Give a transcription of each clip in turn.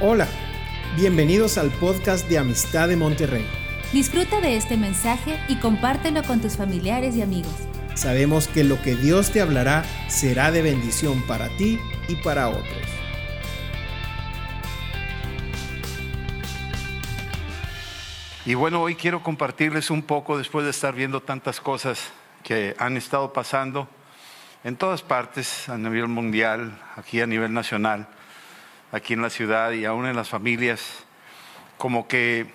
Hola, bienvenidos al podcast de Amistad de Monterrey. Disfruta de este mensaje y compártelo con tus familiares y amigos. Sabemos que lo que Dios te hablará será de bendición para ti y para otros. Y bueno, hoy quiero compartirles un poco después de estar viendo tantas cosas que han estado pasando en todas partes, a nivel mundial, aquí a nivel nacional aquí en la ciudad y aún en las familias, como que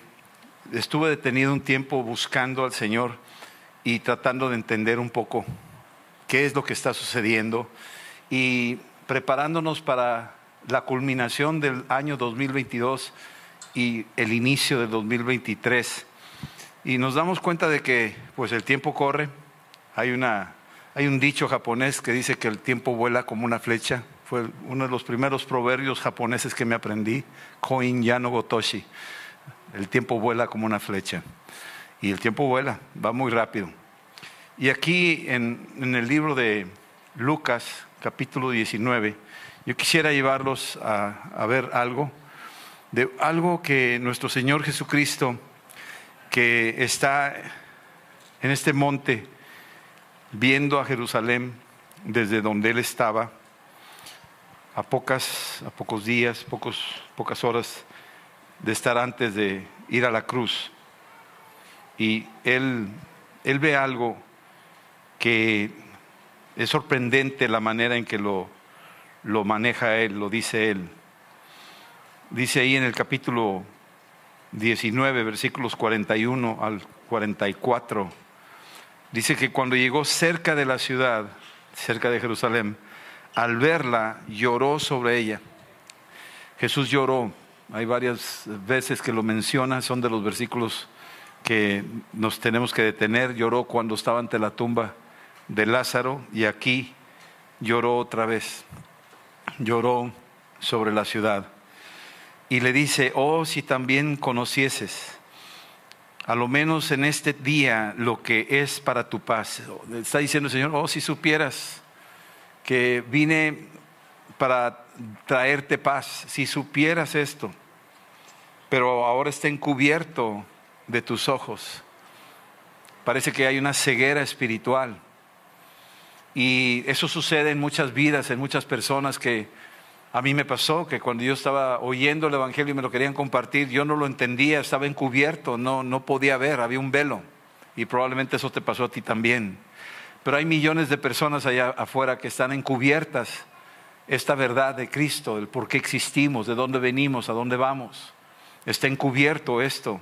estuve detenido un tiempo buscando al Señor y tratando de entender un poco qué es lo que está sucediendo y preparándonos para la culminación del año 2022 y el inicio del 2023. Y nos damos cuenta de que pues el tiempo corre. Hay una hay un dicho japonés que dice que el tiempo vuela como una flecha fue uno de los primeros proverbios japoneses que me aprendí, Koin Yano Gotoshi. El tiempo vuela como una flecha. Y el tiempo vuela, va muy rápido. Y aquí en, el libro de Lucas, capítulo 19, yo quisiera llevarlos a, a ver algo, de algo que nuestro Señor Jesucristo, que está en este monte, viendo a Jerusalén desde donde Él estaba, a, pocas, a pocos días, pocos, pocas horas de estar antes de ir a la cruz. Y él, él ve algo que es sorprendente la manera en que lo, lo maneja él, lo dice él. Dice ahí en el capítulo 19, versículos 41 al 44, dice que cuando llegó cerca de la ciudad, cerca de Jerusalén, al verla lloró sobre ella. Jesús lloró. Hay varias veces que lo menciona, son de los versículos que nos tenemos que detener. Lloró cuando estaba ante la tumba de Lázaro y aquí lloró otra vez. Lloró sobre la ciudad. Y le dice, oh, si también conocieses, a lo menos en este día, lo que es para tu paz. Está diciendo el Señor, oh, si supieras que vine para traerte paz, si supieras esto, pero ahora está encubierto de tus ojos. Parece que hay una ceguera espiritual. Y eso sucede en muchas vidas, en muchas personas que a mí me pasó, que cuando yo estaba oyendo el Evangelio y me lo querían compartir, yo no lo entendía, estaba encubierto, no, no podía ver, había un velo. Y probablemente eso te pasó a ti también. Pero hay millones de personas allá afuera que están encubiertas esta verdad de Cristo, del por qué existimos, de dónde venimos, a dónde vamos. Está encubierto esto.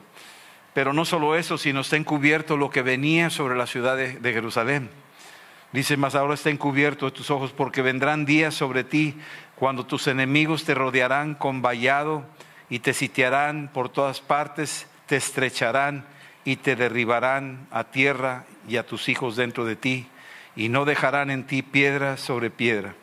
Pero no solo eso, sino está encubierto lo que venía sobre la ciudad de, Jerusalén. Dice, más ahora está encubierto de tus ojos porque vendrán días sobre ti cuando tus enemigos te rodearán con vallado y te sitiarán por todas partes, te estrecharán y te derribarán a tierra y a tus hijos dentro de ti, y no dejarán en ti piedra sobre piedra.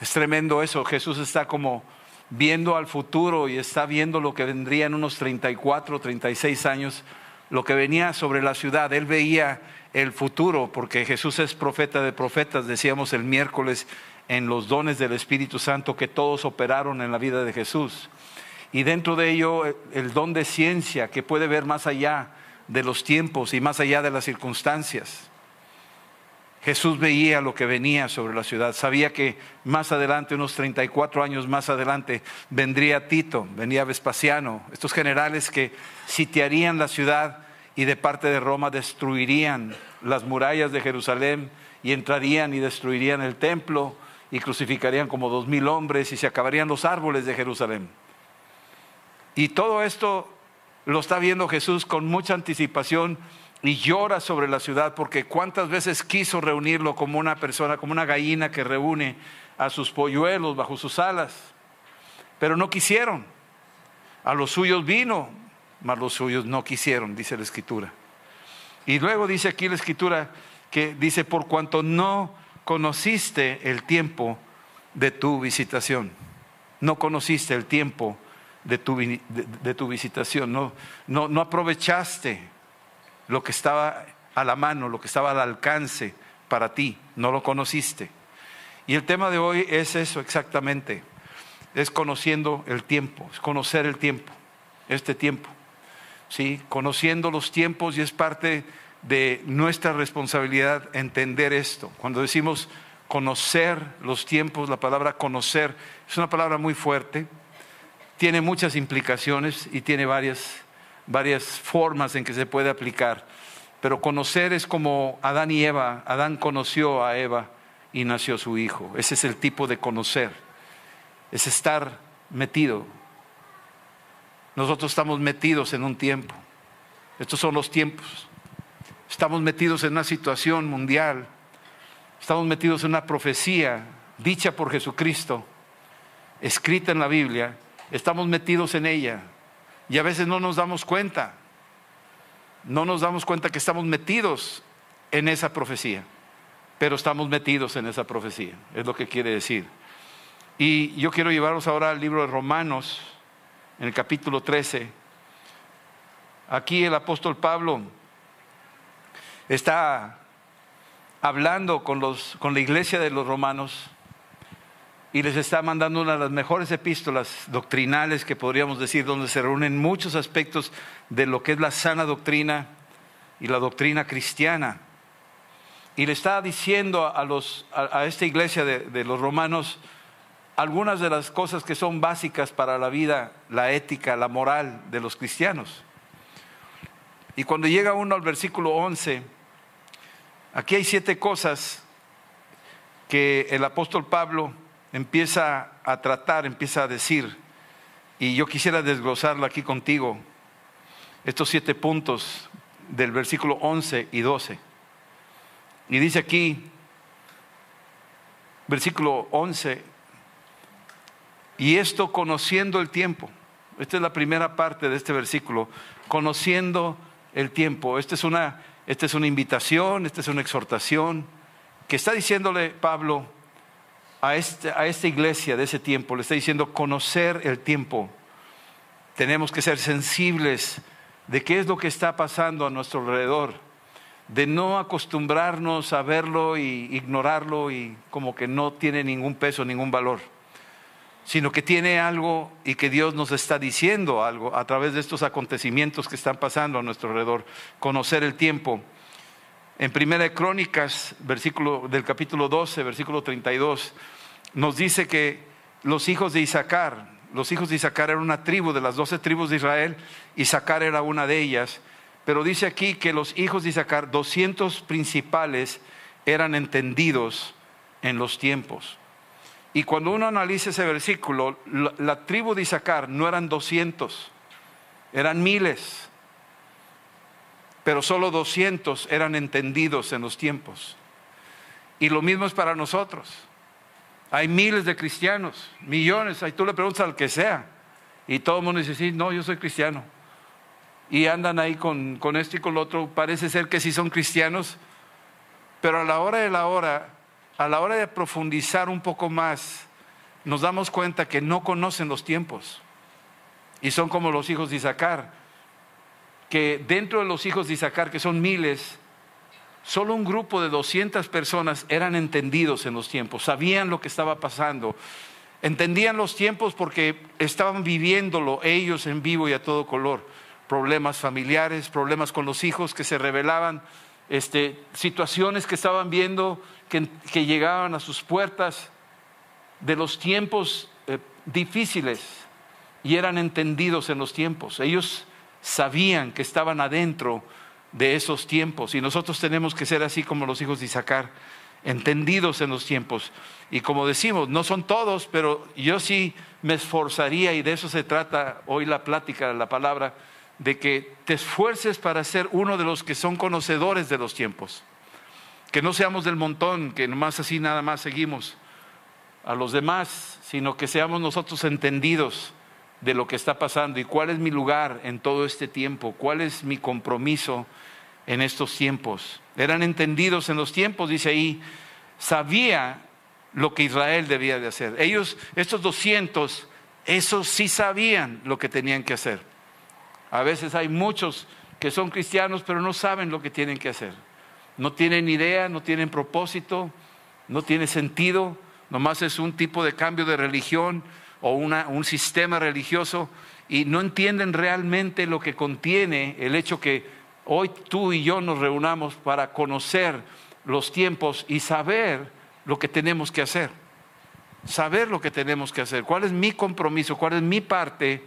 Es tremendo eso, Jesús está como viendo al futuro y está viendo lo que vendría en unos 34, 36 años, lo que venía sobre la ciudad. Él veía el futuro, porque Jesús es profeta de profetas, decíamos el miércoles en los dones del Espíritu Santo que todos operaron en la vida de Jesús y dentro de ello el don de ciencia que puede ver más allá de los tiempos y más allá de las circunstancias. Jesús veía lo que venía sobre la ciudad, sabía que más adelante, unos 34 años más adelante, vendría Tito, venía Vespasiano, estos generales que sitiarían la ciudad y de parte de Roma destruirían las murallas de Jerusalén y entrarían y destruirían el templo y crucificarían como dos mil hombres y se acabarían los árboles de Jerusalén. Y todo esto lo está viendo Jesús con mucha anticipación y llora sobre la ciudad porque cuántas veces quiso reunirlo como una persona, como una gallina que reúne a sus polluelos bajo sus alas, pero no quisieron. A los suyos vino, mas los suyos no quisieron, dice la escritura. Y luego dice aquí la escritura que dice, por cuanto no conociste el tiempo de tu visitación, no conociste el tiempo de tu, de, tu visitación, no, no, no aprovechaste lo que estaba a la mano, lo que estaba al alcance para ti, no lo conociste. Y el tema de hoy es eso exactamente. es conociendo el tiempo, es conocer el tiempo, este tiempo. ¿sí? Conociendo los tiempos y es parte de nuestra responsabilidad entender esto. Cuando decimos conocer los tiempos, la palabra conocer es una palabra muy fuerte, tiene muchas implicaciones y tiene varias, varias formas en que se puede aplicar. Pero conocer es como Adán y Eva, Adán conoció a Eva y nació su hijo. Ese es el tipo de conocer, es estar metido. Nosotros estamos metidos en un tiempo, estos son los tiempos. Estamos metidos en una situación mundial, estamos metidos en una profecía dicha por Jesucristo, escrita en la Biblia, estamos metidos en ella y a veces no nos damos cuenta, no nos damos cuenta que estamos metidos en esa profecía, pero estamos metidos en esa profecía, es lo que quiere decir. Y yo quiero llevaros ahora al libro de Romanos, en el capítulo 13. Aquí el apóstol Pablo está hablando con, los, con la iglesia de los romanos y les está mandando una de las mejores epístolas doctrinales que podríamos decir, donde se reúnen muchos aspectos de lo que es la sana doctrina y la doctrina cristiana. Y le está diciendo a, los, a, esta iglesia de, de los romanos algunas de las cosas que son básicas para la vida, la ética, la moral de los cristianos. Y cuando llega uno al versículo 11, Aquí hay siete cosas que el apóstol Pablo empieza a tratar, empieza a decir, y yo quisiera desglosarlo aquí contigo, estos siete puntos del versículo 11 y 12. Y dice aquí, versículo 11, y esto conociendo el tiempo. Esta es la primera parte de este versículo, conociendo el tiempo. Esta es una esta es una invitación, esta es una exhortación que está diciéndole Pablo a, este, a esta iglesia de ese tiempo, le está diciendo conocer el tiempo. Tenemos que ser sensibles de qué es lo que está pasando a nuestro alrededor, de no acostumbrarnos a verlo y ignorarlo y como que no tiene ningún peso, ningún valor sino que tiene algo y que Dios nos está diciendo algo a través de estos acontecimientos que están pasando a nuestro alrededor, conocer el tiempo. En Primera de Crónicas, versículo del capítulo 12, versículo 32, nos dice que los hijos de Isaacar, los hijos de Isaacar eran una tribu de las doce tribus de Israel, Isaacar era una de ellas, pero dice aquí que los hijos de Isaacar, 200 principales, eran entendidos en los tiempos. Y cuando uno analiza ese versículo, la, tribu de Isaacar no eran 200, eran miles, pero solo 200 eran entendidos en los tiempos. Y lo mismo es para nosotros. Hay miles de cristianos, millones, ahí tú le preguntas al que sea, y todo el mundo dice, sí, no, yo soy cristiano. Y andan ahí con, con esto y con lo otro, parece ser que sí son cristianos, pero a la hora de la hora a la hora de profundizar un poco más, nos damos cuenta que no conocen los tiempos. Y son como los hijos de Isaacar, que dentro de los hijos de Isaacar, que son miles, solo un grupo de 200 personas eran entendidos en los tiempos, sabían lo que estaba pasando, entendían los tiempos porque estaban viviéndolo ellos en vivo y a todo color. Problemas familiares, problemas con los hijos que se revelaban, este, situaciones que estaban viendo que, llegaban a sus puertas de los tiempos eh, difíciles y eran entendidos en los tiempos. Ellos sabían que estaban adentro de esos tiempos y nosotros tenemos que ser así como los hijos de Isaacar, entendidos en los tiempos. Y como decimos, no son todos, pero yo sí me esforzaría, y de eso se trata hoy la plática, la palabra, de que te esfuerces para ser uno de los que son conocedores de los tiempos. Que no seamos del montón, que nomás así nada más seguimos a los demás, sino que seamos nosotros entendidos de lo que está pasando y cuál es mi lugar en todo este tiempo, cuál es mi compromiso en estos tiempos. Eran entendidos en los tiempos, dice ahí, sabía lo que Israel debía de hacer. Ellos, estos 200, esos sí sabían lo que tenían que hacer. A veces hay muchos que son cristianos pero no saben lo que tienen que hacer no tienen idea, no tienen propósito, no tiene sentido, nomás es un tipo de cambio de religión, o un sistema religioso y no entienden realmente lo que contiene el hecho que hoy tú y yo nos reunamos para conocer los tiempos y saber lo que tenemos que hacer. Saber lo que tenemos que hacer. ¿Cuál es mi compromiso? ¿Cuál es mi parte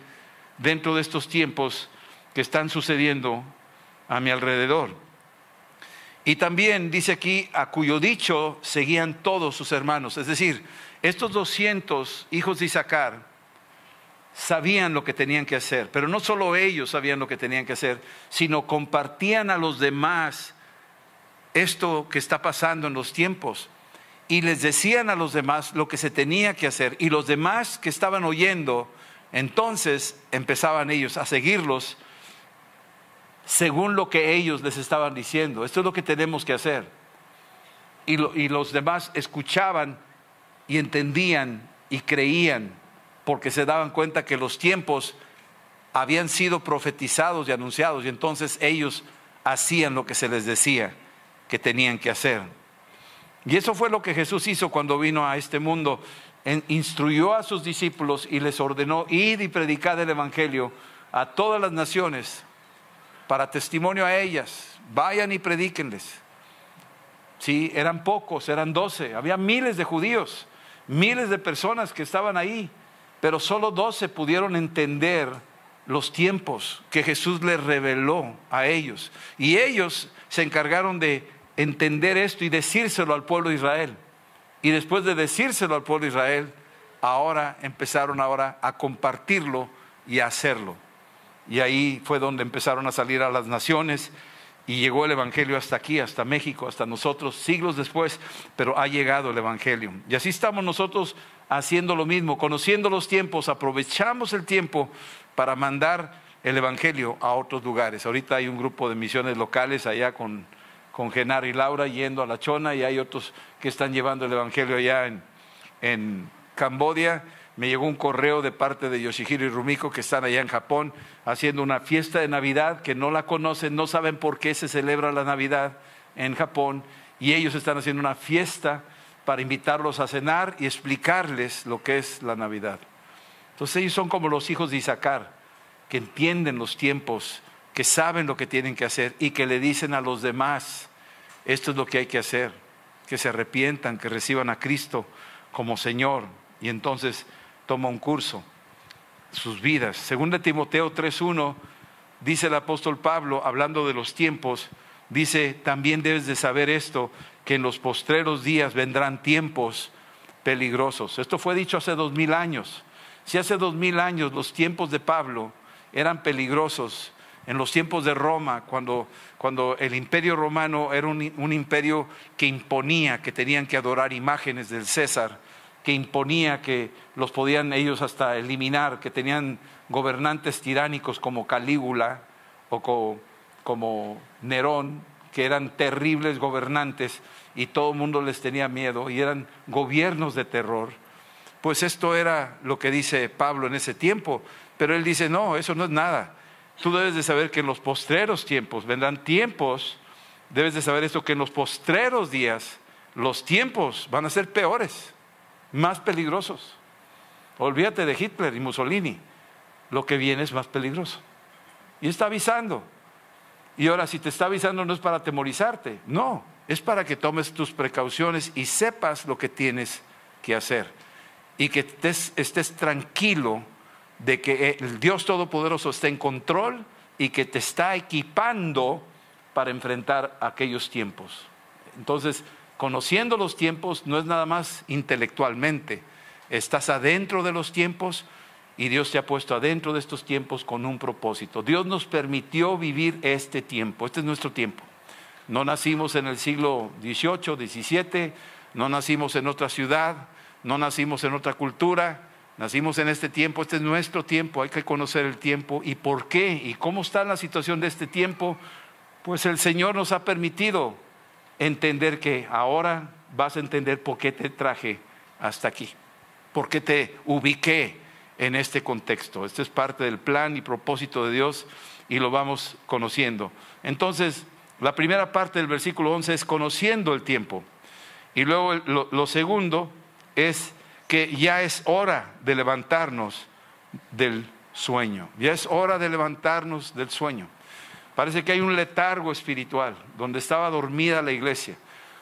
dentro de estos tiempos que están sucediendo a mi alrededor? Y también dice aquí, a cuyo dicho seguían todos sus hermanos. Es decir, estos 200 hijos de Isaacar sabían lo que tenían que hacer, pero no solo ellos sabían lo que tenían que hacer, sino compartían a los demás esto que está pasando en los tiempos. Y les decían a los demás lo que se tenía que hacer. Y los demás que estaban oyendo, entonces empezaban ellos a seguirlos según lo que ellos les estaban diciendo. Esto es lo que tenemos que hacer. Y, los demás escuchaban y entendían y creían porque se daban cuenta que los tiempos habían sido profetizados y anunciados y entonces ellos hacían lo que se les decía que tenían que hacer. Y eso fue lo que Jesús hizo cuando vino a este mundo. instruyó a sus discípulos y les ordenó ir y predicar el Evangelio a todas las naciones para testimonio a ellas. Vayan y predíquenles. Sí, eran pocos, eran doce. Había miles de judíos, miles de personas que estaban ahí, pero solo doce pudieron entender los tiempos que Jesús les reveló a ellos. Y ellos se encargaron de entender esto y decírselo al pueblo de Israel. Y después de decírselo al pueblo de Israel, ahora empezaron ahora a compartirlo y a hacerlo. Y ahí fue donde empezaron a salir a las naciones y llegó el Evangelio hasta aquí, hasta México, hasta nosotros, siglos después, pero ha llegado el Evangelio. Y así estamos nosotros haciendo lo mismo, conociendo los tiempos, aprovechamos el tiempo para mandar el Evangelio a otros lugares. Ahorita hay un grupo de misiones locales allá con, con Genar y Laura yendo a La Chona y hay otros que están llevando el Evangelio allá en, en Cambodia me llegó un correo de parte de Yoshihiro y Rumiko que están allá en Japón haciendo una fiesta de Navidad que no la conocen, no saben por qué se celebra la Navidad en Japón y ellos están haciendo una fiesta para invitarlos a cenar y explicarles lo que es la Navidad. Entonces ellos son como los hijos de Isaacar, que entienden los tiempos, que saben lo que tienen que hacer y que le dicen a los demás, esto es lo que hay que hacer, que se arrepientan, que reciban a Cristo como Señor. Y entonces toma un curso, sus vidas. Según de Timoteo 3.1, dice el apóstol Pablo, hablando de los tiempos, dice, también debes de saber esto, que en los postreros días vendrán tiempos peligrosos. Esto fue dicho hace dos mil años. Si hace dos mil años los tiempos de Pablo eran peligrosos, en los tiempos de Roma, cuando, cuando el imperio romano era un, un imperio que imponía que tenían que adorar imágenes del César, que imponía que los podían ellos hasta eliminar, que tenían gobernantes tiránicos como Calígula o como, Nerón, que eran terribles gobernantes y todo el mundo les tenía miedo y eran gobiernos de terror. Pues esto era lo que dice Pablo en ese tiempo, pero él dice, no, eso no es nada. Tú debes de saber que en los postreros tiempos vendrán tiempos, debes de saber esto, que en los postreros días los tiempos van a ser peores más peligrosos. Olvídate de Hitler y Mussolini. Lo que viene es más peligroso. Y está avisando. Y ahora, si te está avisando no es para atemorizarte, no, es para que tomes tus precauciones y sepas lo que tienes que hacer. Y que estés, estés tranquilo de que el Dios Todopoderoso está en control y que te está equipando para enfrentar aquellos tiempos. Entonces, conociendo los tiempos no es nada más intelectualmente, estás adentro de los tiempos y Dios te ha puesto adentro de estos tiempos con un propósito. Dios nos permitió vivir este tiempo, este es nuestro tiempo. No nacimos en el siglo XVIII, XVII, no nacimos en otra ciudad, no nacimos en otra cultura, nacimos en este tiempo, este es nuestro tiempo, hay que conocer el tiempo y por qué y cómo está la situación de este tiempo. Pues el Señor nos ha permitido entender que ahora vas a entender por qué te traje hasta aquí, por qué te ubiqué en este contexto. Este es parte del plan y propósito de Dios y lo vamos conociendo. Entonces, la primera parte del versículo 11 es conociendo el tiempo. Y luego lo, lo segundo es que ya es hora de levantarnos del sueño, ya es hora de levantarnos del sueño. Parece que hay un letargo espiritual donde estaba dormida la iglesia,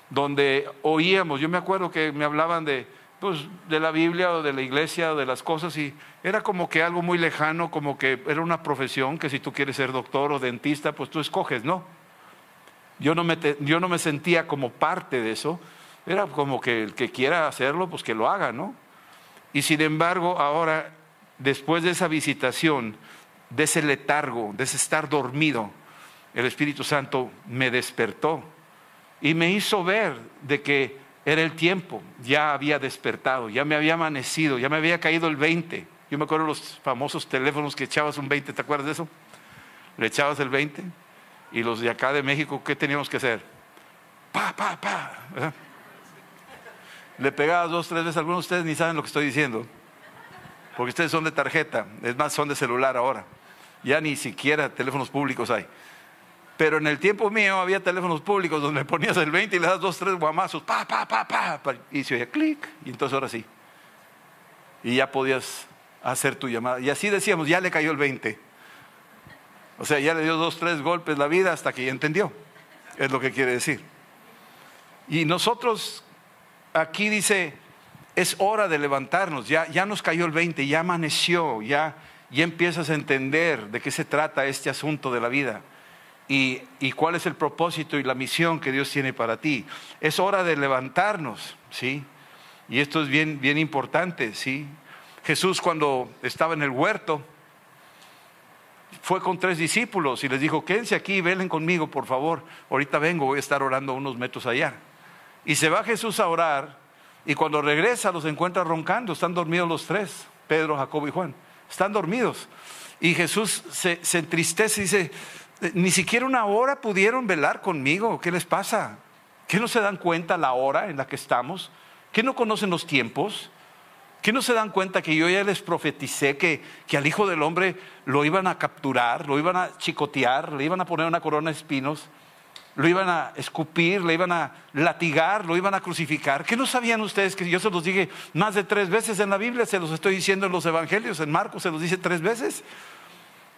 donde oíamos, yo me acuerdo que me hablaban de, pues, de la Biblia o de la iglesia o de las cosas y era como que algo muy lejano, como que era una profesión que si tú quieres ser doctor o dentista, pues tú escoges, ¿no? Yo no me, yo no me sentía como parte de eso, era como que el que quiera hacerlo, pues que lo haga, ¿no? Y sin embargo, ahora, después de esa visitación, de ese letargo, de ese estar dormido, el Espíritu Santo me despertó y me hizo ver de que era el tiempo, ya había despertado, ya me había amanecido, ya me había caído el 20. Yo me acuerdo los famosos teléfonos que echabas un 20, ¿te acuerdas de eso? Le echabas el 20 y los de acá de México, ¿qué teníamos que hacer? Pa, pa, pa. Le pegabas dos, tres veces, algunos de ustedes ni saben lo que estoy diciendo, porque ustedes son de tarjeta, es más, son de celular ahora. Ya ni siquiera teléfonos públicos hay. Pero en el tiempo mío había teléfonos públicos donde ponías el 20 y le das dos, tres guamazos, pa, pa, pa, pa, y se oía clic, y entonces ahora sí. Y ya podías hacer tu llamada. Y así decíamos, ya le cayó el 20. O sea, ya le dio dos, tres golpes la vida hasta que ya entendió. Es lo que quiere decir. Y nosotros, aquí dice, es hora de levantarnos, ya, ya nos cayó el 20, ya amaneció, ya, ya empiezas a entender de qué se trata este asunto de la vida y, cuál es el propósito y la misión que Dios tiene para ti. Es hora de levantarnos, ¿sí? Y esto es bien, bien importante, ¿sí? Jesús cuando estaba en el huerto, fue con tres discípulos y les dijo, quédense aquí, velen conmigo, por favor. Ahorita vengo, voy a estar orando unos metros allá. Y se va Jesús a orar y cuando regresa los encuentra roncando, están dormidos los tres, Pedro, Jacobo y Juan. Están dormidos. Y Jesús se, se entristece y dice, ni siquiera una hora pudieron velar conmigo. ¿Qué les pasa? ¿Qué no se dan cuenta la hora en la que estamos? ¿Qué no conocen los tiempos? ¿Qué no se dan cuenta que yo ya les profeticé que, que, al Hijo del Hombre lo iban a capturar, lo iban a chicotear, le iban a poner una corona de espinos, lo iban a escupir, le iban a latigar, lo iban a crucificar? ¿Qué no sabían ustedes que yo se los dije más de tres veces en la Biblia? Se los estoy diciendo en los Evangelios, en Marcos se los dice tres veces.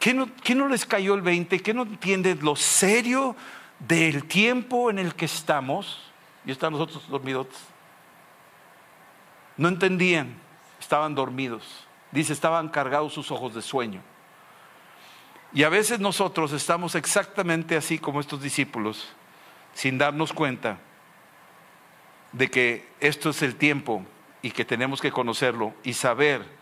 ¿Qué no, les cayó el 20? ¿Qué no entienden lo serio del tiempo en el que estamos? Y están nosotros dormidos. No entendían, estaban dormidos. Dice, estaban cargados sus ojos de sueño. Y a veces nosotros estamos exactamente así como estos discípulos, sin darnos cuenta de que esto es el tiempo y que tenemos que conocerlo y saber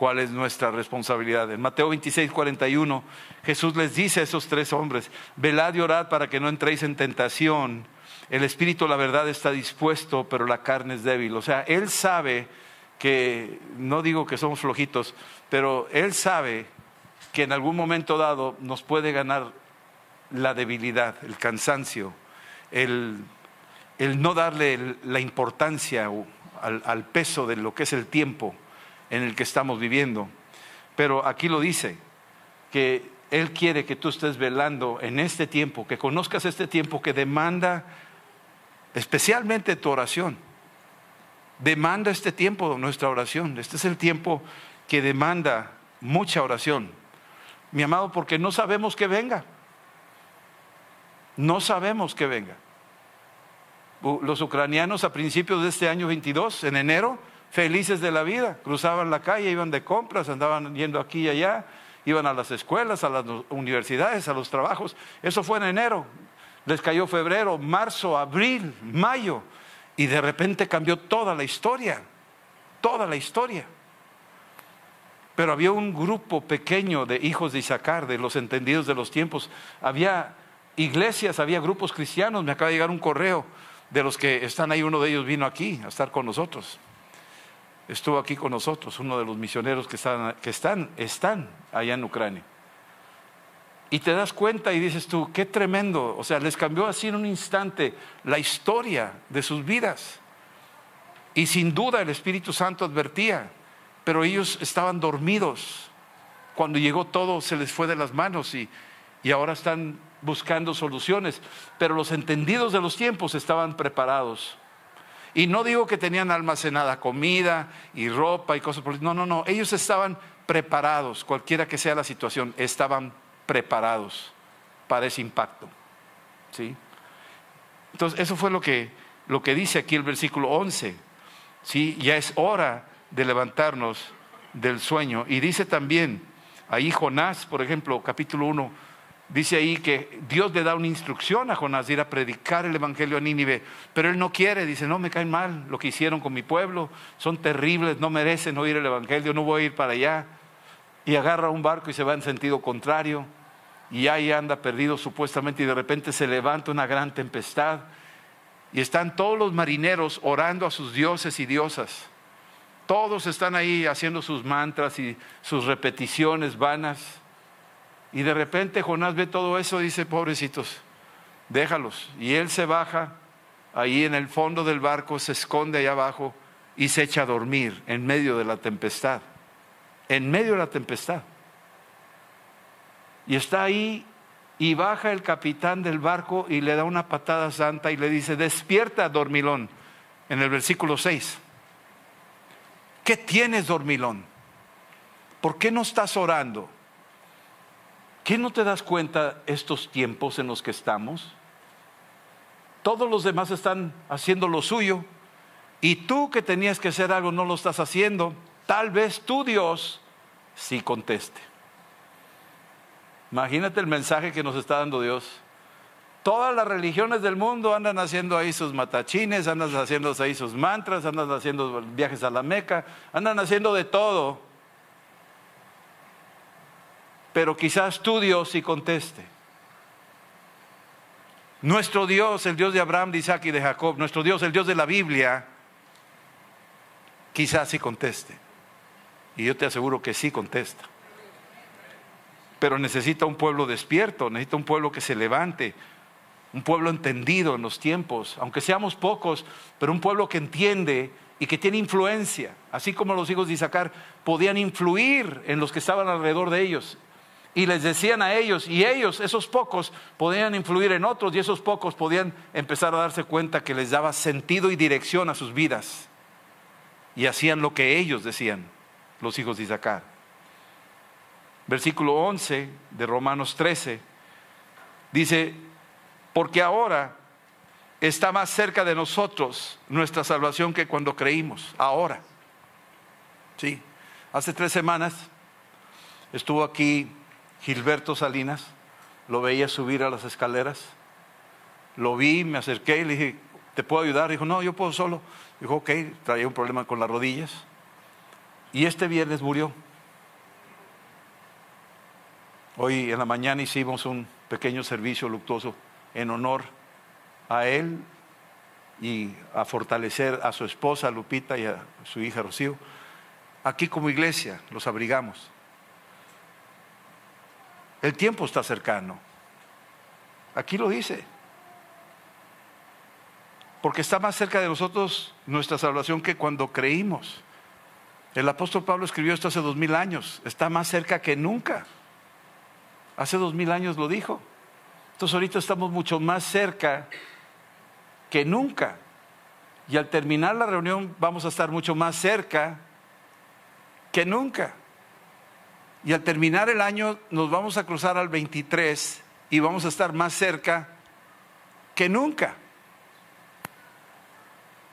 cuál es nuestra responsabilidad. En Mateo 26, 41, Jesús les dice a esos tres hombres, velad y orad para que no entréis en tentación. El espíritu, la verdad, está dispuesto, pero la carne es débil. O sea, Él sabe que, no digo que somos flojitos, pero Él sabe que en algún momento dado nos puede ganar la debilidad, el cansancio, el, no darle la importancia al peso de lo que es el tiempo en el que estamos viviendo. Pero aquí lo dice, que Él quiere que tú estés velando en este tiempo, que conozcas este tiempo que demanda especialmente tu oración. Demanda este tiempo nuestra oración. Este es el tiempo que demanda mucha oración. Mi amado, porque no sabemos que venga. No sabemos que venga. Los ucranianos a principios de este año 22, en enero, felices de la vida. Cruzaban la calle, iban de compras, andaban yendo aquí y allá, iban a las escuelas, a las universidades, a los trabajos. Eso fue en enero. Les cayó febrero, marzo, abril, mayo. Y de repente cambió toda la historia, toda la historia. Pero había un grupo pequeño de hijos de Isaacar, de los entendidos de los tiempos. Había iglesias, había grupos cristianos. Me acaba de llegar un correo de los que están ahí, uno de ellos vino aquí a estar con nosotros estuvo aquí con nosotros, uno de los misioneros que están, están allá en Ucrania. Y te das cuenta y dices tú, qué tremendo, o sea, les cambió así en un instante la historia de sus vidas. Y sin duda el Espíritu Santo advertía, pero ellos estaban dormidos. Cuando llegó todo se les fue de las manos y, y ahora están buscando soluciones, pero los entendidos de los tiempos estaban preparados Y no digo que tenían almacenada comida y ropa y cosas por No, no, no. Ellos estaban preparados, cualquiera que sea la situación, estaban preparados para ese impacto. ¿Sí? Entonces, eso fue lo que, lo que dice aquí el versículo 11. ¿Sí? Ya es hora de levantarnos del sueño. Y dice también, ahí Jonás, por ejemplo, capítulo 1, dice ahí que Dios le da una instrucción a Jonás de ir a predicar el Evangelio a Nínive, pero él no quiere, dice, no, me caen mal lo que hicieron con mi pueblo, son terribles, no merecen oír el Evangelio, no voy a ir para allá. Y agarra un barco y se va en sentido contrario, y ahí anda perdido supuestamente, y de repente se levanta una gran tempestad, y están todos los marineros orando a sus dioses y diosas. Todos están ahí haciendo sus mantras y sus repeticiones vanas. Y de repente Jonás ve todo eso y dice, pobrecitos, déjalos. Y él se baja ahí en el fondo del barco, se esconde allá abajo y se echa a dormir en medio de la tempestad. En medio de la tempestad. Y está ahí y baja el capitán del barco y le da una patada santa y le dice, despierta, dormilón, en el versículo 6. ¿Qué tienes, dormilón? ¿Por qué no estás orando? ¿Qué no te das cuenta estos tiempos en los que estamos? Todos los demás están haciendo lo suyo y tú que tenías que hacer algo no lo estás haciendo. Tal vez tu Dios sí conteste. Imagínate el mensaje que nos está dando Dios. Todas las religiones del mundo andan haciendo ahí sus matachines, andan haciendo ahí sus mantras, andan haciendo viajes a la Meca, andan haciendo de todo. Pero quizás tu Dios sí conteste. Nuestro Dios, el Dios de Abraham, de Isaac y de Jacob, nuestro Dios, el Dios de la Biblia, quizás sí conteste. Y yo te aseguro que sí contesta. Pero necesita un pueblo despierto, necesita un pueblo que se levante, un pueblo entendido en los tiempos, aunque seamos pocos, pero un pueblo que entiende y que tiene influencia, así como los hijos de Isaacar podían influir en los que estaban alrededor de ellos. Y les decían a ellos, y ellos, esos pocos, podían influir en otros, y esos pocos podían empezar a darse cuenta que les daba sentido y dirección a sus vidas. Y hacían lo que ellos decían, los hijos de Isaacar. Versículo 11 de Romanos 13 dice, porque ahora está más cerca de nosotros nuestra salvación que cuando creímos, ahora. Sí, hace tres semanas estuvo aquí Gilberto Salinas, lo veía subir a las escaleras, lo vi, me acerqué y le dije, ¿te puedo ayudar? Dijo, no, yo puedo solo. Dijo, ok, traía un problema con las rodillas. Y este viernes murió. Hoy en la mañana hicimos un pequeño servicio luctuoso en honor a él y a fortalecer a su esposa Lupita y a su hija Rocío. Aquí como iglesia los abrigamos. El tiempo está cercano. Aquí lo dice. Porque está más cerca de nosotros nuestra salvación que cuando creímos. El apóstol Pablo escribió esto hace dos mil años. Está más cerca que nunca. Hace dos mil años lo dijo. Entonces ahorita estamos mucho más cerca que nunca. Y al terminar la reunión vamos a estar mucho más cerca que nunca. Y al terminar el año nos vamos a cruzar al 23 y vamos a estar más cerca que nunca.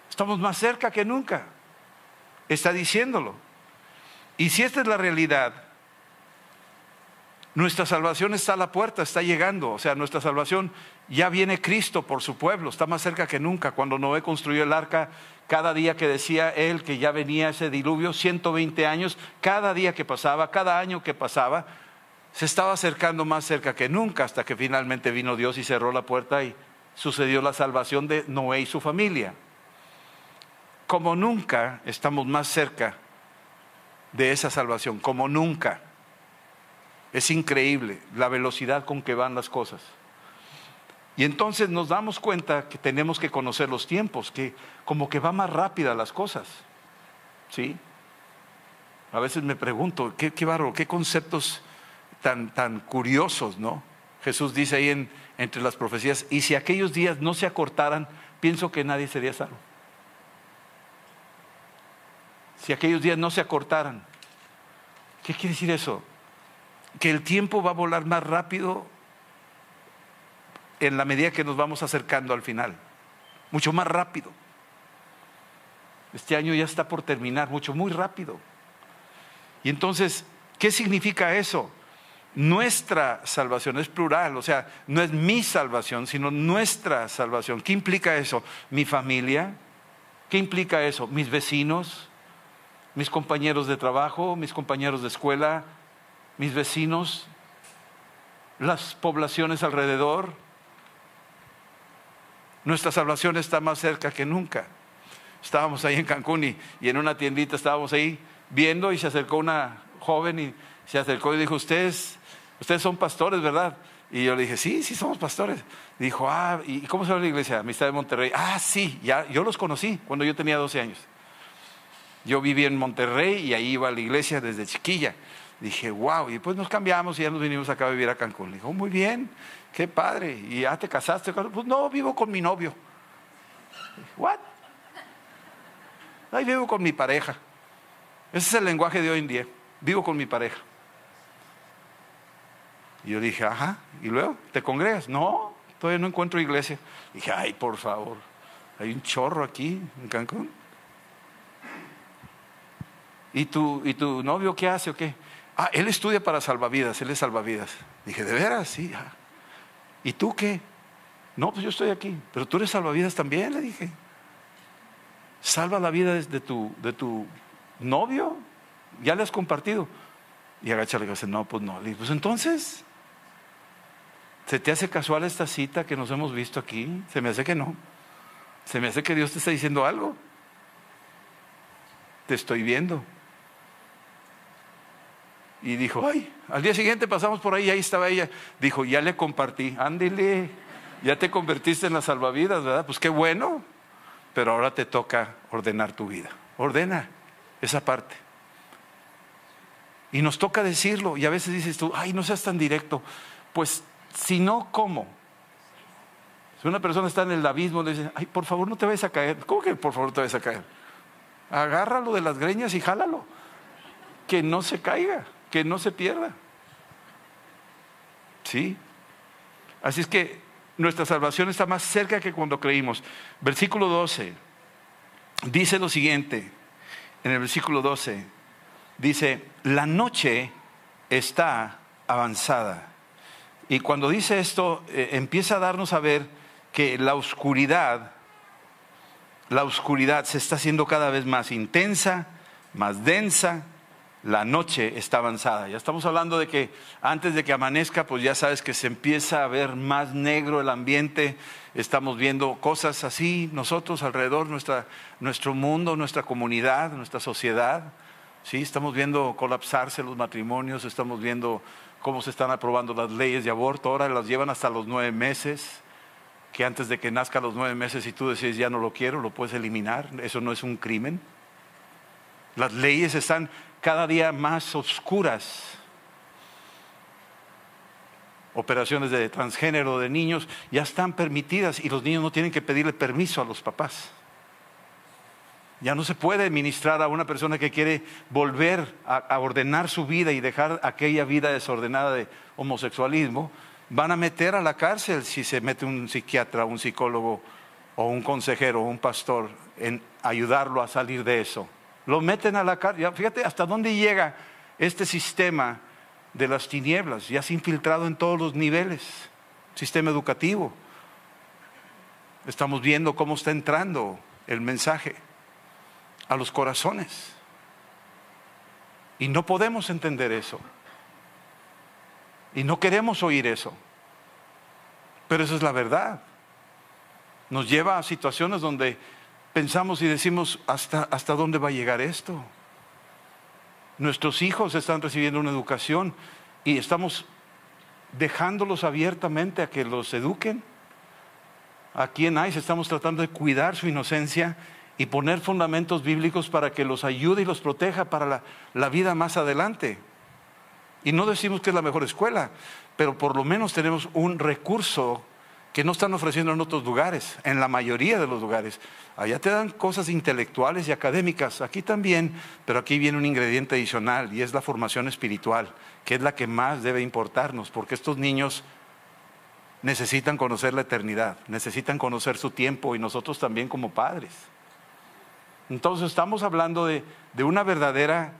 Estamos más cerca que nunca. Está diciéndolo. Y si esta es la realidad, nuestra salvación está a la puerta, está llegando. O sea, nuestra salvación ya viene Cristo por su pueblo, está más cerca que nunca. Cuando Noé construyó el arca, cada día que decía él que ya venía ese diluvio, 120 años, cada día que pasaba, cada año que pasaba, se estaba acercando más cerca que nunca hasta que finalmente vino Dios y cerró la puerta y sucedió la salvación de Noé y su familia. Como nunca estamos más cerca de esa salvación, como nunca. Es increíble la velocidad con que van las cosas. Y entonces nos damos cuenta que tenemos que conocer los tiempos, que como que va más rápida las cosas. ¿Sí? A veces me pregunto, qué, qué barro, qué conceptos tan, tan curiosos, ¿no? Jesús dice ahí en, entre las profecías, y si aquellos días no se acortaran, pienso que nadie sería salvo. si aquellos días no se acortaran. ¿Qué quiere decir eso? Que el tiempo va a volar más rápido en la medida que nos vamos acercando al final. Mucho más rápido. Este año ya está por terminar, mucho, muy rápido. Y entonces, ¿qué significa eso? Nuestra salvación es plural, o sea, no es mi salvación, sino nuestra salvación. ¿Qué implica eso? Mi familia. ¿Qué implica eso? Mis vecinos, mis compañeros de trabajo, mis compañeros de escuela, mis vecinos, las poblaciones alrededor. Nuestra salvación está más cerca que nunca. Estábamos ahí en Cancún y, en una tiendita estábamos ahí viendo y se acercó una joven y se acercó y dijo, ustedes, ustedes son pastores, ¿verdad? Y yo le dije, sí, sí somos pastores. dijo, ah, ¿y cómo se llama la iglesia? Amistad de Monterrey. Ah, sí, ya, yo los conocí cuando yo tenía 12 años. Yo viví en Monterrey y ahí iba a la iglesia desde chiquilla. Dije, wow, y pues nos cambiamos y ya nos vinimos acá a vivir a Cancún. Le dijo, muy bien, qué padre. ¿Y ya te casaste? Pues no, vivo con mi novio. ¿What? Ahí vivo con mi pareja. Ese es el lenguaje de hoy en día. Vivo con mi pareja. Y yo dije, ajá, ¿y luego? ¿Te congregas? No, todavía no encuentro iglesia. dije, ay, por favor, hay un chorro aquí en Cancún. ¿Y ¿Y tu novio qué hace o qué? Ah, él estudia para salvavidas, él es salvavidas. Dije, ¿de veras? Sí. ¿Y tú qué? No, pues yo estoy aquí. Pero tú eres salvavidas también, le dije. Salva la vida de tu, de tu novio. Ya le has compartido. Y agacha la cabeza, no, pues no. Le dije, pues entonces, ¿Se te hace casual esta cita que nos hemos visto aquí? Se me hace que no. Se me hace que Dios te está diciendo algo. Te estoy viendo. Y dijo, ay, al día siguiente pasamos por ahí, ahí estaba ella. Dijo, ya le compartí, ándele, ya te convertiste en la salvavidas, ¿verdad? Pues qué bueno, pero ahora te toca ordenar tu vida. Ordena esa parte. Y nos toca decirlo, y a veces dices tú, ay, no seas tan directo. Pues si no, ¿cómo? Si una persona está en el abismo, le dice, ay, por favor no te vayas a caer. ¿Cómo que por favor te vayas a caer? Agárralo de las greñas y jálalo. Que no se caiga, que no se pierda. ¿Sí? Así es que nuestra salvación está más cerca que cuando creímos. Versículo 12 dice lo siguiente, en el versículo 12, dice, la noche está avanzada y cuando dice esto, eh, empieza a darnos a ver que la oscuridad, la oscuridad se está haciendo cada vez más intensa, más densa, la noche está avanzada. Ya estamos hablando de que antes de que amanezca, pues ya sabes que se empieza a ver más negro el ambiente, estamos viendo cosas así, nosotros alrededor, nuestra, nuestro mundo, nuestra comunidad, nuestra sociedad. Sí, estamos viendo colapsarse los matrimonios, estamos viendo cómo se están aprobando las leyes de aborto, ahora las llevan hasta los nueve meses, que antes de que nazca los nueve meses y tú decides ya no lo quiero, lo puedes eliminar, eso no es un crimen. Las leyes están cada día más oscuras. Operaciones de transgénero de niños ya están permitidas y los niños no tienen que pedirle permiso a los papás. Ya no se puede ministrar a una persona que quiere volver a, ordenar su vida y dejar aquella vida desordenada de homosexualismo. Van a meter a la cárcel si se mete un psiquiatra, un psicólogo o un consejero o un pastor en ayudarlo a salir de eso. Lo meten a la cárcel. Fíjate hasta dónde llega este sistema de las tinieblas. Ya se ha infiltrado en todos los niveles. Sistema educativo. Estamos viendo cómo está entrando el mensaje a los corazones. Y no podemos entender eso. Y no queremos oír eso. Pero esa es la verdad. Nos lleva a situaciones donde pensamos y decimos, ¿hasta, hasta dónde va a llegar esto? Nuestros hijos están recibiendo una educación y estamos dejándolos abiertamente a que los eduquen. Aquí en ICE estamos tratando de cuidar su inocencia y poner fundamentos bíblicos para que los ayude y los proteja para la, vida más adelante. Y no decimos que es la mejor escuela, pero por lo menos tenemos un recurso que no están ofreciendo en otros lugares, en la mayoría de los lugares. Allá te dan cosas intelectuales y académicas, aquí también, pero aquí viene un ingrediente adicional y es la formación espiritual, que es la que más debe importarnos, porque estos niños necesitan conocer la eternidad, necesitan conocer su tiempo y nosotros también como padres. Entonces estamos hablando de, de una verdadera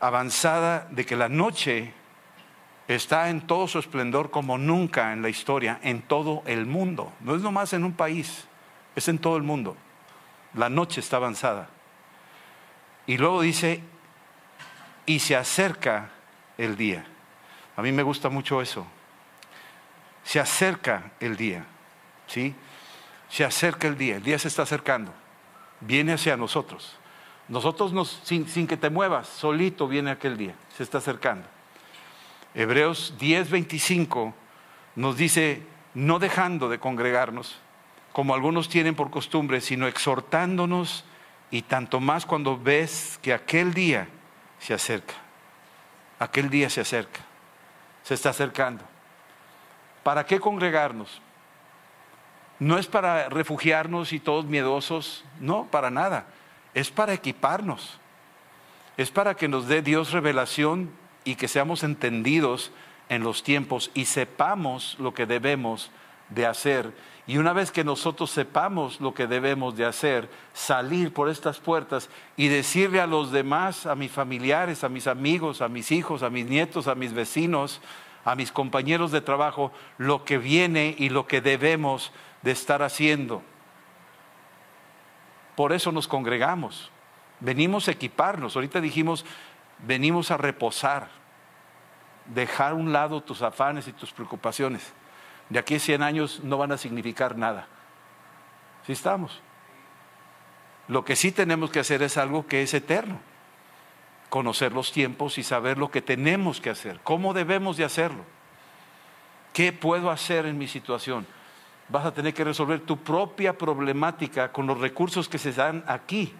avanzada, de que la noche está en todo su esplendor como nunca en la historia, en todo el mundo. No es nomás en un país, es en todo el mundo. La noche está avanzada. Y luego dice, y se acerca el día. A mí me gusta mucho eso. Se acerca el día, ¿sí? Se acerca el día, el día se está acercando, viene hacia nosotros. Nosotros nos, sin, sin que te muevas, solito viene aquel día, se está acercando. Hebreos 10:25 nos dice, no dejando de congregarnos, como algunos tienen por costumbre, sino exhortándonos y tanto más cuando ves que aquel día se acerca. Aquel día se acerca, se está acercando. ¿Para qué congregarnos? No es para refugiarnos y todos miedosos, no, para nada. Es para equiparnos. Es para que nos dé Dios revelación y que seamos entendidos en los tiempos y sepamos lo que debemos de hacer. Y una vez que nosotros sepamos lo que debemos de hacer, salir por estas puertas y decirle a los demás, a mis familiares, a mis amigos, a mis hijos, a mis nietos, a mis vecinos, a mis compañeros de trabajo, lo que viene y lo que debemos de estar haciendo. Por eso nos congregamos. Venimos a equiparnos. Ahorita dijimos, venimos a reposar, dejar a un lado tus afanes y tus preocupaciones. De aquí a 100 años no van a significar nada. ¿Sí estamos? Lo que sí tenemos que hacer es algo que es eterno. Conocer los tiempos y saber lo que tenemos que hacer, cómo debemos de hacerlo. ¿Qué puedo hacer en mi situación? Vas a tener que resolver tu propia problemática con los recursos que se dan aquí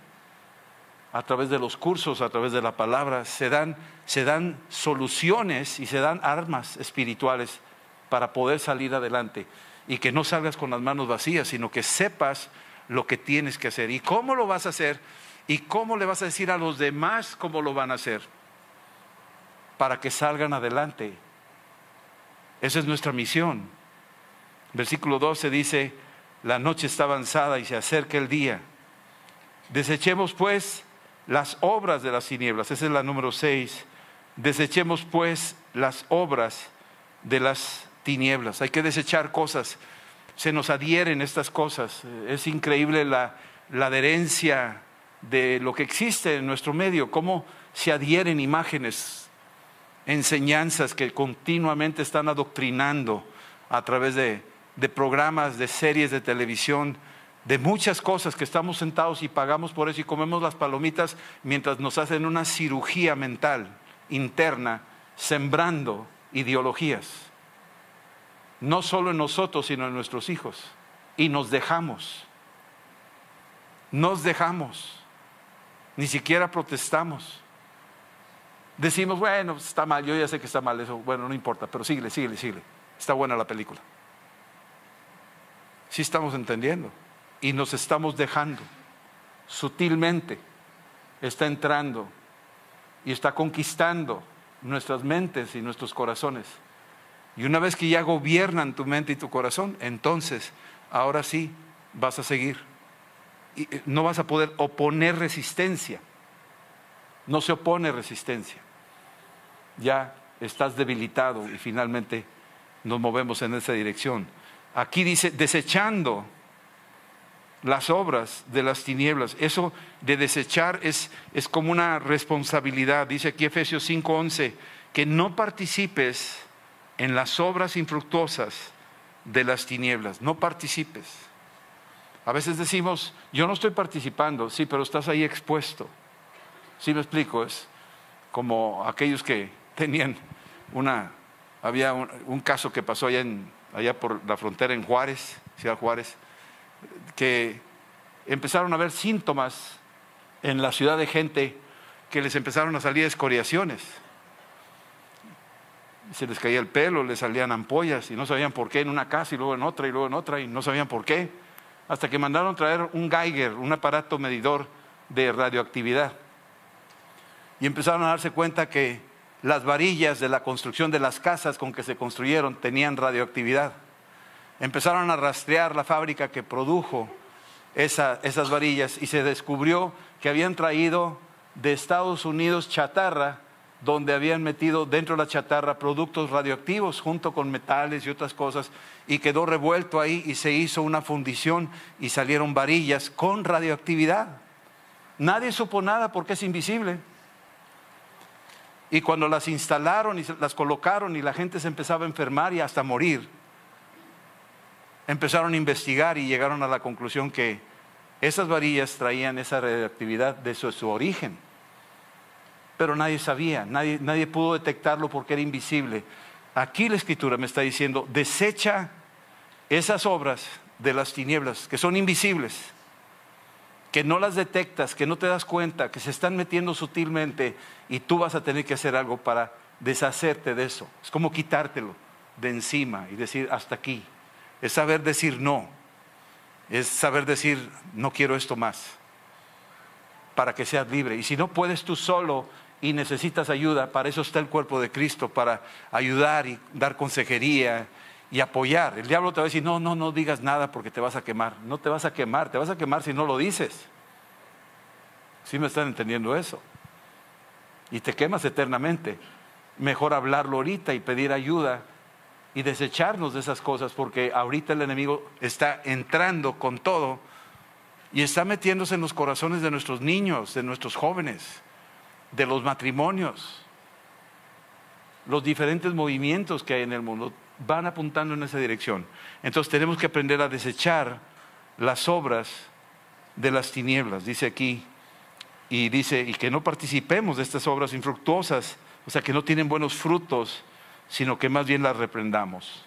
a través de los cursos, a través de la palabra, se dan, se dan soluciones y se dan armas espirituales para poder salir adelante. Y que no salgas con las manos vacías, sino que sepas lo que tienes que hacer y cómo lo vas a hacer y cómo le vas a decir a los demás cómo lo van a hacer para que salgan adelante. Esa es nuestra misión. Versículo 12 dice, la noche está avanzada y se acerca el día. Desechemos pues las obras de las tinieblas. Esa es la número 6. Desechemos pues las obras de las tinieblas. Hay que desechar cosas. Se nos adhieren estas cosas. Es increíble la, adherencia de lo que existe en nuestro medio, cómo se adhieren imágenes, enseñanzas que continuamente están adoctrinando a través de programas, de series de televisión de muchas cosas que estamos sentados y pagamos por eso y comemos las palomitas mientras nos hacen una cirugía mental interna, sembrando ideologías. No solo en nosotros, sino en nuestros hijos. Y nos dejamos. Nos dejamos. Ni siquiera protestamos. Decimos, bueno, está mal, yo ya sé que está mal eso. Bueno, no importa, pero síguele, síguele, síguele. Está buena la película. Sí estamos entendiendo y nos estamos dejando. Sutilmente está entrando y está conquistando nuestras mentes y nuestros corazones. Y una vez que ya gobiernan tu mente y tu corazón, entonces, ahora sí, vas a seguir. Y eh, no vas a poder oponer resistencia. No se opone resistencia. Ya estás debilitado y finalmente nos movemos en esa dirección. Aquí dice, desechando las obras de las tinieblas. Eso de desechar es, es como una responsabilidad. Dice aquí Efesios 5:11, que no participes en las obras infructuosas de las tinieblas. No participes. A veces decimos, yo no estoy participando, sí, pero estás ahí expuesto. Sí me explico, es como aquellos que tenían una, había un, un caso que pasó allá, en, allá por la frontera en Juárez, Ciudad Juárez, que empezaron a ver síntomas en la ciudad de gente que les empezaron a salir escoriaciones. se les caía el pelo, les salían ampollas y no sabían por qué en una casa y luego en otra y luego en otra y no sabían por qué. Hasta que mandaron traer un Geiger, un aparato medidor de radioactividad. Y empezaron a darse cuenta que las varillas de la construcción de las casas con que se construyeron tenían radioactividad. Empezaron a rastrear la fábrica que produjo esas varillas y se descubrió que habían traído de Estados Unidos chatarra donde habían metido dentro de la chatarra productos radioactivos junto con metales y otras cosas y quedó revuelto ahí y se hizo una fundición y salieron varillas con radioactividad. Nadie supo nada porque es invisible. Y cuando las instalaron y las colocaron y la gente se empezaba a enfermar y hasta morir, empezaron a investigar y llegaron a la conclusión que esas varillas traían esa radioactividad de su, origen. Pero nadie sabía, nadie, nadie pudo detectarlo porque era invisible. Aquí la escritura me está diciendo, desecha esas obras de las tinieblas que son invisibles, que no las detectas, que no te das cuenta, que se están metiendo sutilmente y tú vas a tener que hacer algo para deshacerte de eso. Es como quitártelo de encima y decir hasta aquí. Es saber decir no. Es saber decir no quiero esto más. Para que seas libre. Y si no puedes tú solo y necesitas ayuda, para eso está el cuerpo de Cristo, para ayudar y dar consejería y apoyar. El diablo te va a decir, no, no, no digas nada porque te vas a quemar. No te vas a quemar, te vas a quemar si no lo dices. ¿Sí me están entendiendo eso? Y te quemas eternamente. Mejor hablarlo ahorita y pedir ayuda y desecharnos de esas cosas porque ahorita el enemigo está entrando con todo y está metiéndose en los corazones de nuestros niños, de nuestros jóvenes, de los matrimonios. Los diferentes movimientos que hay en el mundo van apuntando en esa dirección. Entonces tenemos que aprender a desechar las obras de las tinieblas, dice aquí, y dice, y que no participemos de estas obras infructuosas, o sea, que no tienen buenos frutos, sino que más bien las reprendamos.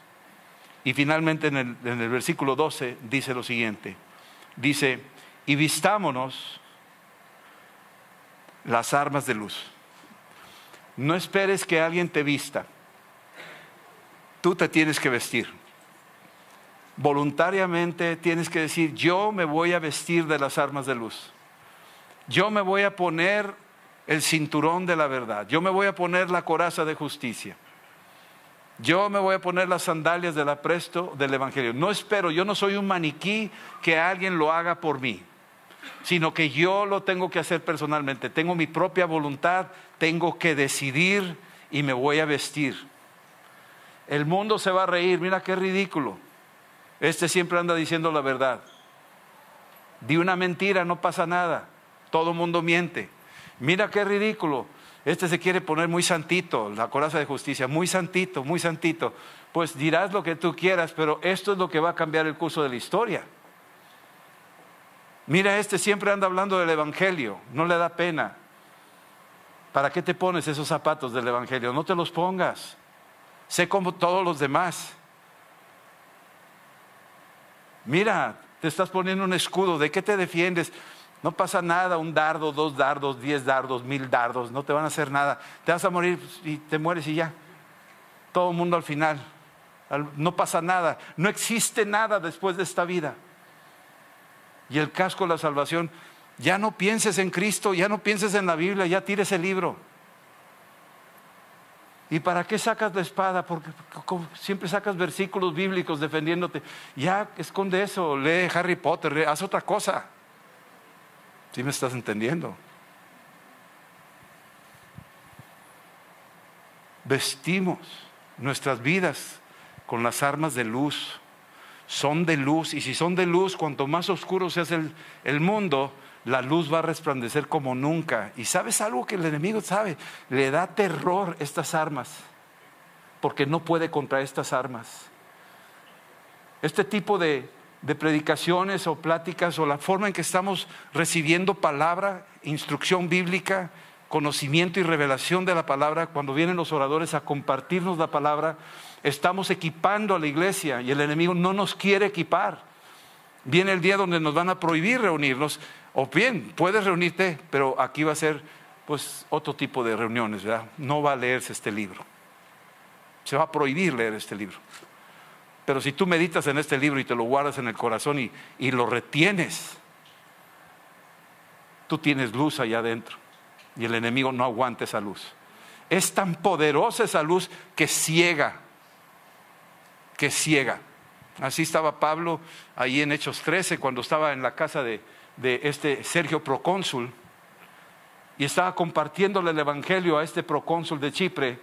Y finalmente en el, en el versículo 12 dice lo siguiente, dice, y vistámonos las armas de luz. No esperes que alguien te vista tú te tienes que vestir. Voluntariamente tienes que decir, yo me voy a vestir de las armas de luz. Yo me voy a poner el cinturón de la verdad. Yo me voy a poner la coraza de justicia. Yo me voy a poner las sandalias del apresto del Evangelio. No espero, yo no soy un maniquí que alguien lo haga por mí, sino que yo lo tengo que hacer personalmente. Tengo mi propia voluntad, tengo que decidir y me voy a vestir. El mundo se va a reír, mira qué ridículo. Este siempre anda diciendo la verdad. Di una mentira, no pasa nada. Todo mundo miente. Mira qué ridículo. Este se quiere poner muy santito, la coraza de justicia, muy santito, muy santito. Pues dirás lo que tú quieras, pero esto es lo que va a cambiar el curso de la historia. Mira, este siempre anda hablando del Evangelio, no le da pena. ¿Para qué te pones esos zapatos del Evangelio? No te los pongas. Sé como todos los demás. Mira, te estás poniendo un escudo, ¿de qué te defiendes? No pasa nada, un dardo, dos dardos, diez dardos, mil dardos, no te van a hacer nada. Te vas a morir y te mueres y ya. Todo el mundo al final. No pasa nada, no existe nada después de esta vida. Y el casco de la salvación, ya no pienses en Cristo, ya no pienses en la Biblia, ya tires el libro. ¿Y para qué sacas la espada? Porque siempre sacas versículos bíblicos defendiéndote. Ya esconde eso, lee Harry Potter, haz otra cosa. ¿Sí me estás entendiendo? Vestimos nuestras vidas con las armas de luz. Son de luz y si son de luz, cuanto más oscuro se hace el mundo, la luz va a resplandecer como nunca. Y sabes algo que el enemigo sabe, le da terror estas armas, porque no puede contra estas armas. Este tipo de, predicaciones o pláticas o la forma en que estamos recibiendo palabra, instrucción bíblica, conocimiento y revelación de la palabra, cuando vienen los oradores a compartirnos la palabra, estamos equipando a la iglesia y el enemigo no nos quiere equipar. Viene el día donde nos van a prohibir reunirnos o bien, puedes reunirte, pero aquí va a ser pues otro tipo de reuniones, ¿verdad? No va a leerse este libro. Se va a prohibir leer este libro. Pero si tú meditas en este libro y te lo guardas en el corazón y, y lo retienes, tú tienes luz allá adentro y el enemigo no aguanta esa luz. Es tan poderosa esa luz que ciega, que ciega. Así estaba Pablo ahí en Hechos 13 cuando estaba en la casa de, de este Sergio Procónsul y estaba compartiéndole el Evangelio a este procónsul de Chipre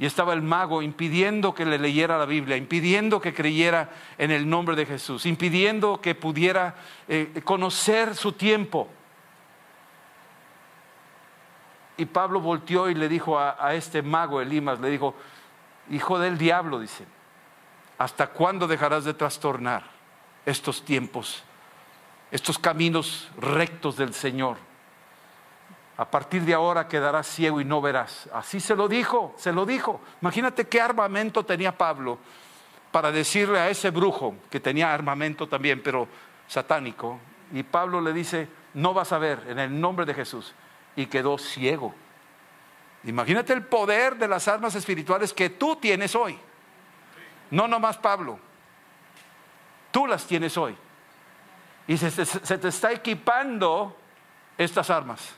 y estaba el mago impidiendo que le leyera la Biblia, impidiendo que creyera en el nombre de Jesús, impidiendo que pudiera eh, conocer su tiempo. Y Pablo volteó y le dijo a, este mago Elimas, le dijo, hijo del diablo, dice, ¿hasta cuándo dejarás de trastornar estos tiempos, estos caminos rectos del Señor? A partir de ahora quedarás ciego y no verás. Así se lo dijo, se lo dijo. Imagínate qué armamento tenía Pablo para decirle a ese brujo, que tenía armamento también, pero satánico, y Pablo le dice, no vas a ver en el nombre de Jesús, y quedó ciego. Imagínate el poder de las armas espirituales que tú tienes hoy. No nomás Pablo, tú las tienes hoy. Y se, se te está equipando estas armas.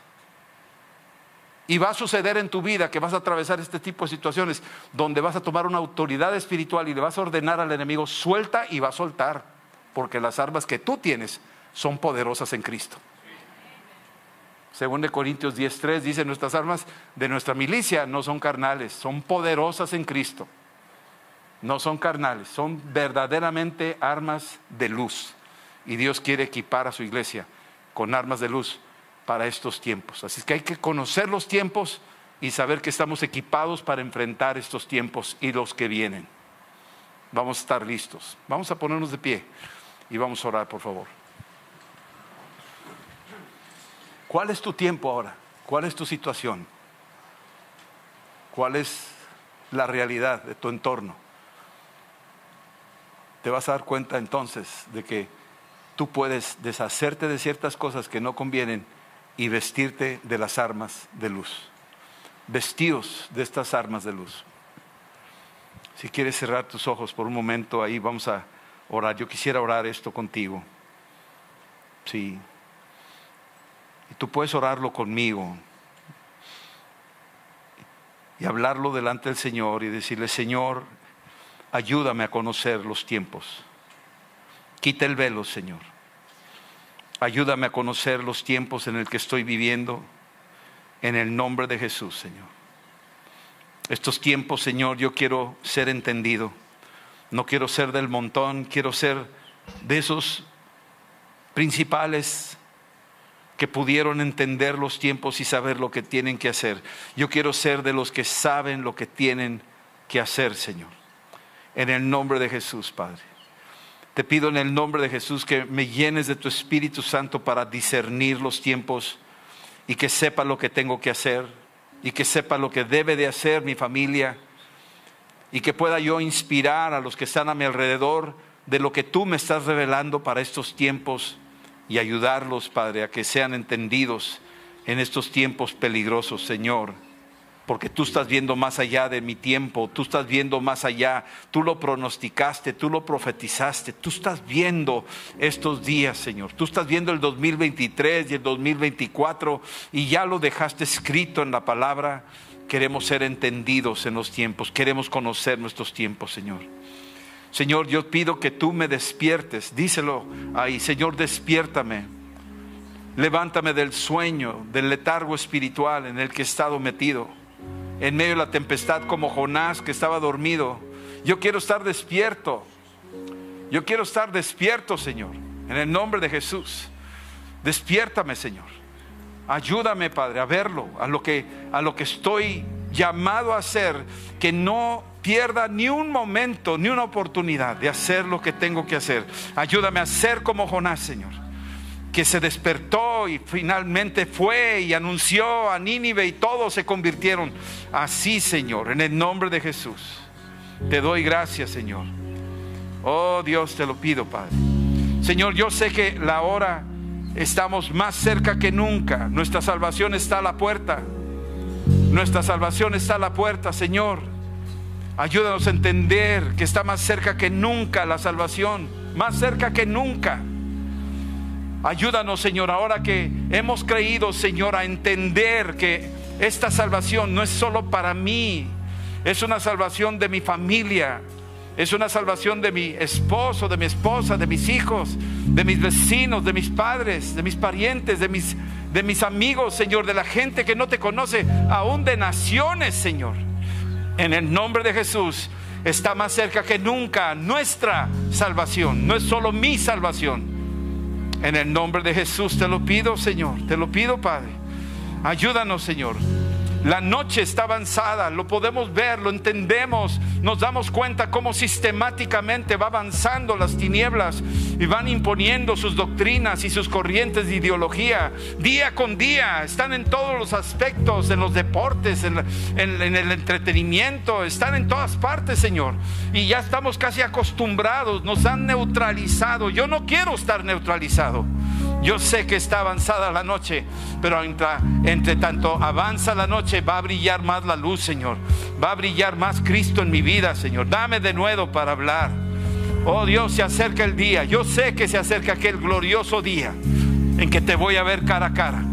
Y va a suceder en tu vida que vas a atravesar este tipo de situaciones donde vas a tomar una autoridad espiritual y le vas a ordenar al enemigo, suelta y va a soltar, porque las armas que tú tienes son poderosas en Cristo. Según de Corintios 10:3 dice, nuestras armas de nuestra milicia no son carnales, son poderosas en Cristo. No son carnales, son verdaderamente armas de luz. Y Dios quiere equipar a su iglesia con armas de luz para estos tiempos. Así que hay que conocer los tiempos y saber que estamos equipados para enfrentar estos tiempos y los que vienen. Vamos a estar listos. Vamos a ponernos de pie y vamos a orar, por favor. ¿Cuál es tu tiempo ahora? ¿Cuál es tu situación? ¿Cuál es la realidad de tu entorno? Te vas a dar cuenta entonces de que tú puedes deshacerte de ciertas cosas que no convienen y vestirte de las armas de luz. Vestidos de estas armas de luz. Si quieres cerrar tus ojos por un momento, ahí vamos a orar. Yo quisiera orar esto contigo. Sí. Y tú puedes orarlo conmigo. Y hablarlo delante del Señor y decirle, Señor, ayúdame a conocer los tiempos. Quita el velo, Señor Ayúdame a conocer los tiempos en el que estoy viviendo. En el nombre de Jesús, Señor. Estos tiempos, Señor, yo quiero ser entendido. No quiero ser del montón, quiero ser de esos principales que pudieron entender los tiempos y saber lo que tienen que hacer. Yo quiero ser de los que saben lo que tienen que hacer, Señor. En el nombre de Jesús, Padre. Te pido en el nombre de Jesús que me llenes de tu Espíritu Santo para discernir los tiempos y que sepa lo que tengo que hacer y que sepa lo que debe de hacer mi familia y que pueda yo inspirar a los que están a mi alrededor de lo que tú me estás revelando para estos tiempos y ayudarlos, Padre, a que sean entendidos en estos tiempos peligrosos, Señor porque tú estás viendo más allá de mi tiempo, tú estás viendo más allá, tú lo pronosticaste, tú lo profetizaste, tú estás viendo estos días, Señor, tú estás viendo el 2023 y el 2024 y ya lo dejaste escrito en la palabra. Queremos ser entendidos en los tiempos, queremos conocer nuestros tiempos, Señor. Señor, yo pido que tú me despiertes, díselo ahí, Señor, despiértame. Levántame del sueño, del letargo espiritual en el que he estado metido en medio de la tempestad como Jonás que estaba dormido. Yo quiero estar despierto. Yo quiero estar despierto, Señor, en el nombre de Jesús. Despiértame, Señor. Ayúdame, Padre, a verlo, a lo que a lo que estoy llamado a hacer, que no pierda ni un momento, ni una oportunidad de hacer lo que tengo que hacer. Ayúdame a ser como Jonás, Señor que se despertó y finalmente fue y anunció a Nínive y todos se convirtieron. Así, Señor, en el nombre de Jesús. Te doy gracias, Señor. Oh Dios, te lo pido, Padre. Señor, yo sé que la hora estamos más cerca que nunca. Nuestra salvación está a la puerta. Nuestra salvación está a la puerta, Señor. Ayúdanos a entender que está más cerca que nunca la salvación, más cerca que nunca. Ayúdanos, Señor, ahora que hemos creído, Señor, a entender que esta salvación no es solo para mí, es una salvación de mi familia, es una salvación de mi esposo, de mi esposa, de mis hijos, de mis vecinos, de mis padres, de mis parientes, de mis, de mis amigos, Señor, de la gente que no te conoce, aún de naciones, Señor en el nombre de Jesús está más cerca que nunca nuestra salvación. No es solo mi salvación. En el nombre de Jesús te lo pido, Señor. Te lo pido, Padre. Ayúdanos, Señor. La noche está avanzada, lo podemos ver, lo entendemos, nos damos cuenta cómo sistemáticamente va avanzando las tinieblas y van imponiendo sus doctrinas y sus corrientes de ideología. Día con día, están en todos los aspectos, en los deportes, en, el entretenimiento, están en todas partes, Señor. Y ya estamos casi acostumbrados, nos han neutralizado. Yo no quiero estar neutralizado. Yo sé que está avanzada la noche, pero entre, tanto avanza la noche, va a brillar más la luz, Señor. Va a brillar más Cristo en mi vida, Señor. Dame de nuevo para hablar. Oh Dios, se acerca el día. Yo sé que se acerca aquel glorioso día en que te voy a ver cara a cara.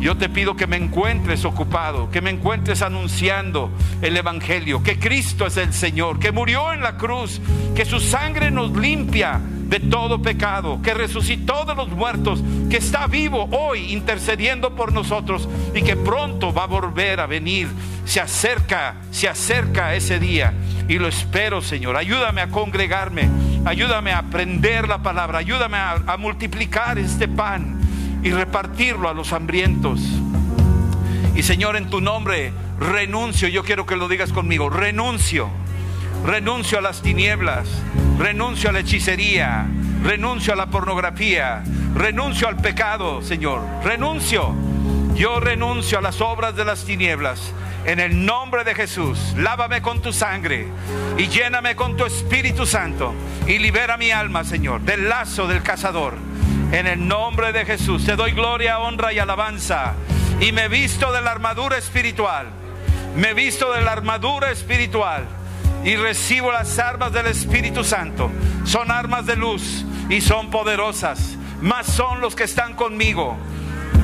Yo te pido que me encuentres ocupado, que me encuentres anunciando el Evangelio, que Cristo es el Señor, que murió en la cruz, que su sangre nos limpia de todo pecado, que resucitó de los muertos, que está vivo hoy intercediendo por nosotros y que pronto va a volver a venir. Se acerca, se acerca ese día y lo espero, Señor. Ayúdame a congregarme, ayúdame a aprender la palabra, ayúdame a, multiplicar este pan y repartirlo a los hambrientos. Y Señor, en tu nombre renuncio, yo quiero que lo digas conmigo, renuncio renuncio a las tinieblas, renuncio a la hechicería, renuncio a la pornografía, renuncio al pecado, Señor, renuncio. Yo renuncio a las obras de las tinieblas. En el nombre de Jesús, lávame con tu sangre y lléname con tu Espíritu Santo y libera mi alma, Señor, del lazo del cazador. En el nombre de Jesús, te doy gloria, honra y alabanza. Y me visto de la armadura espiritual. Me visto de la armadura espiritual y recibo las armas del Espíritu Santo. Son armas de luz y son poderosas. Más son los que están conmigo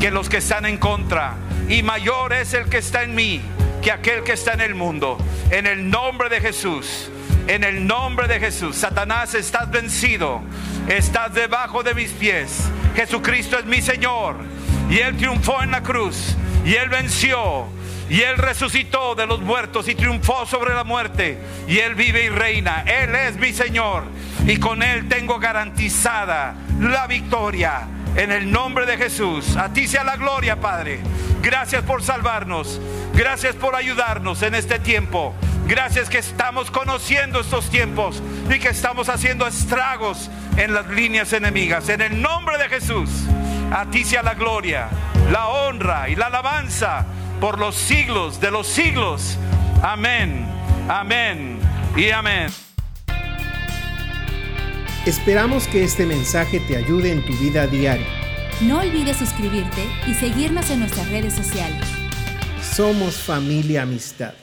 que los que están en contra. Y mayor es el que está en mí que aquel que está en el mundo. En el nombre de Jesús. En el nombre de Jesús. Satanás, estás vencido. Estás debajo de mis pies. Jesucristo es mi Señor. Y Él triunfó en la cruz. Y Él venció y Él resucitó de los muertos y triunfó sobre la muerte. Y Él vive y reina. Él es mi Señor. Y con Él tengo garantizada la victoria. En el nombre de Jesús. A ti sea la gloria, Padre. Gracias por salvarnos. Gracias por ayudarnos en este tiempo. Gracias que estamos conociendo estos tiempos y que estamos haciendo estragos en las líneas enemigas. En el nombre de Jesús. A ti sea la gloria, la honra y la alabanza por los siglos de los siglos. Amén, amén y amén. Esperamos que este mensaje te ayude en tu vida diaria. No olvides suscribirte y seguirnos en nuestras redes sociales. Somos familia amistad.